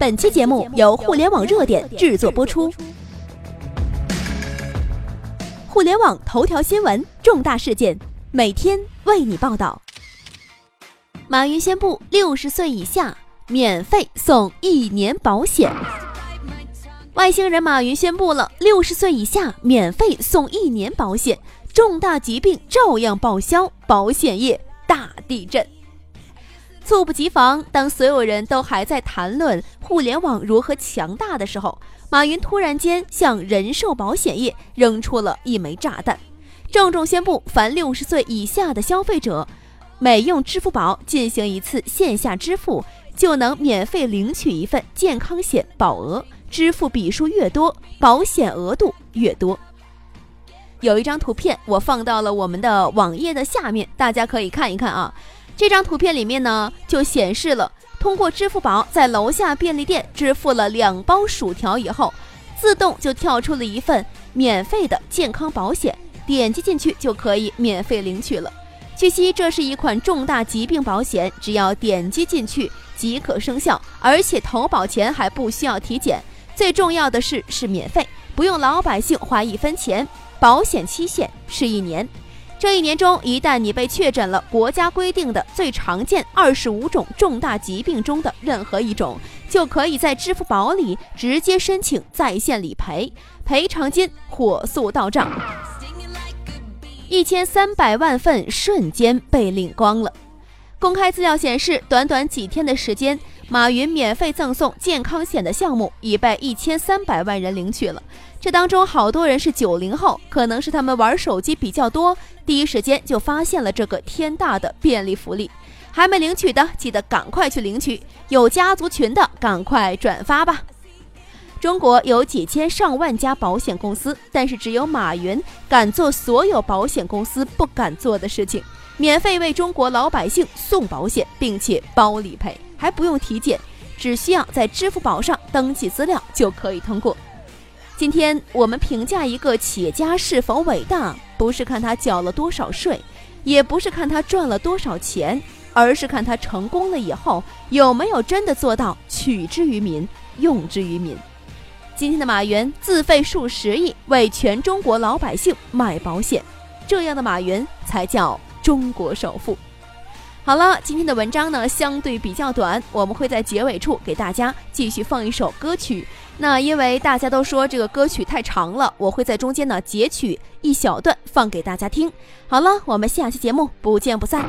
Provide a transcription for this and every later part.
本期节目由互联网热点制作播出。互联网头条新闻，重大事件，每天为你报道。马云宣布，六十岁以下免费送一年保险。外星人马云宣布了，六十岁以下免费送一年保险，重大疾病照样报销，保险业大地震。猝不及防，当所有人都还在谈论互联网如何强大的时候，马云突然间向人寿保险业扔出了一枚炸弹，郑重宣布，凡六十岁以下的消费者，每用支付宝进行一次线下支付，就能免费领取一份健康险保额，支付笔数越多，保险额度越多。有一张图片，我放到了我们的网页的下面，大家可以看一看啊。这张图片里面呢，就显示了通过支付宝在楼下便利店支付了两包薯条以后，自动就跳出了一份免费的健康保险，点击进去就可以免费领取了。据悉，这是一款重大疾病保险，只要点击进去即可生效，而且投保前还不需要体检，最重要的是是免费，不用老百姓花一分钱，保险期限是一年。这一年中，一旦你被确诊了国家规定的最常见二十五种重大疾病中的任何一种，就可以在支付宝里直接申请在线理赔，赔偿金火速到账，一千三百万份瞬间被领光了。公开资料显示，短短几天的时间，马云免费赠送健康险的项目已被一千三百万人领取了。这当中好多人是九零后，可能是他们玩手机比较多，第一时间就发现了这个天大的便利福利。还没领取的，记得赶快去领取；有家族群的，赶快转发吧。中国有几千上万家保险公司，但是只有马云敢做所有保险公司不敢做的事情。免费为中国老百姓送保险，并且包理赔，还不用体检，只需要在支付宝上登记资料就可以通过。今天我们评价一个企业家是否伟大，不是看他缴了多少税，也不是看他赚了多少钱，而是看他成功了以后有没有真的做到取之于民，用之于民。今天的马云自费数十亿为全中国老百姓买保险，这样的马云才叫。中国首富。好了，今天的文章呢相对比较短，我们会在结尾处给大家继续放一首歌曲。那因为大家都说这个歌曲太长了，我会在中间呢截取一小段放给大家听。好了，我们下期节目不见不散。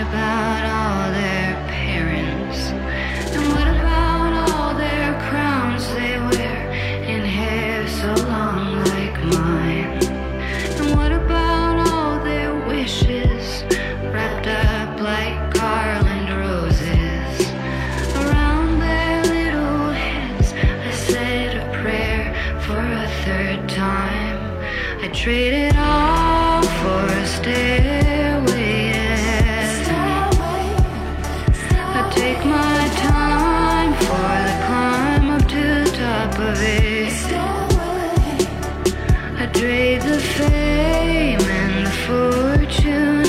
Traded all their parents? And what about all their crowns they wear in hair so long like mine? And what about all their wishes wrapped up like garland roses around their little heads? I said a prayer for a stairway. Trade the fame and the fortune